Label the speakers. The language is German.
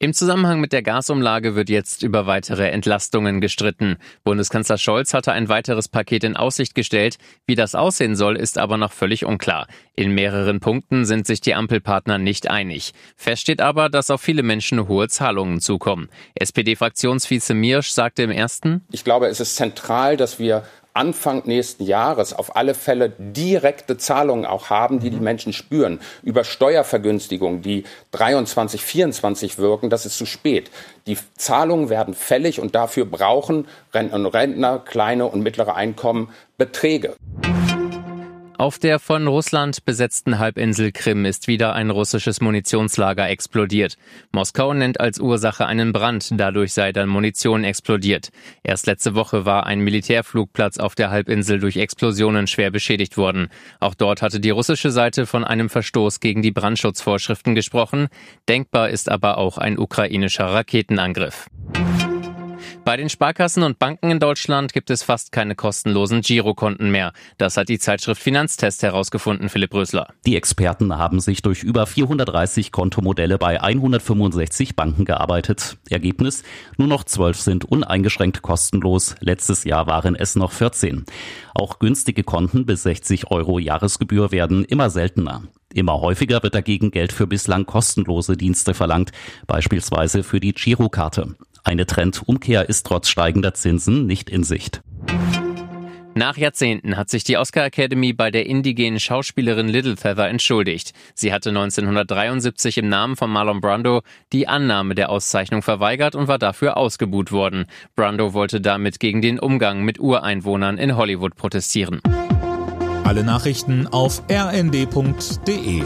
Speaker 1: Im Zusammenhang mit der Gasumlage wird jetzt über weitere Entlastungen gestritten. Bundeskanzler Scholz hatte ein weiteres Paket in Aussicht gestellt. Wie das aussehen soll, ist aber noch völlig unklar. In mehreren Punkten sind sich die Ampelpartner nicht einig. Fest steht aber, dass auf viele Menschen hohe Zahlungen zukommen. SPD-Fraktionsvize Miersch sagte im ersten,
Speaker 2: Ich glaube, es ist zentral, dass wir Anfang nächsten Jahres auf alle Fälle direkte Zahlungen auch haben, die die Menschen spüren. Über Steuervergünstigungen, die 23, 24 wirken, das ist zu spät. Die Zahlungen werden fällig und dafür brauchen Rentner und Rentner, kleine und mittlere Einkommen Beträge.
Speaker 1: Auf der von Russland besetzten Halbinsel Krim ist wieder ein russisches Munitionslager explodiert. Moskau nennt als Ursache einen Brand, dadurch sei dann Munition explodiert. Erst letzte Woche war ein Militärflugplatz auf der Halbinsel durch Explosionen schwer beschädigt worden. Auch dort hatte die russische Seite von einem Verstoß gegen die Brandschutzvorschriften gesprochen. Denkbar ist aber auch ein ukrainischer Raketenangriff. Bei den Sparkassen und Banken in Deutschland gibt es fast keine kostenlosen Girokonten mehr. Das hat die Zeitschrift Finanztest herausgefunden, Philipp Rösler.
Speaker 3: Die Experten haben sich durch über 430 Kontomodelle bei 165 Banken gearbeitet. Ergebnis? Nur noch 12 sind uneingeschränkt kostenlos. Letztes Jahr waren es noch 14. Auch günstige Konten bis 60 Euro Jahresgebühr werden immer seltener. Immer häufiger wird dagegen Geld für bislang kostenlose Dienste verlangt, beispielsweise für die Girokarte. Eine Trendumkehr ist trotz steigender Zinsen nicht in Sicht.
Speaker 1: Nach Jahrzehnten hat sich die Oscar Academy bei der indigenen Schauspielerin Little Feather entschuldigt. Sie hatte 1973 im Namen von Marlon Brando die Annahme der Auszeichnung verweigert und war dafür ausgebuht worden. Brando wollte damit gegen den Umgang mit Ureinwohnern in Hollywood protestieren.
Speaker 4: Alle Nachrichten auf rnd.de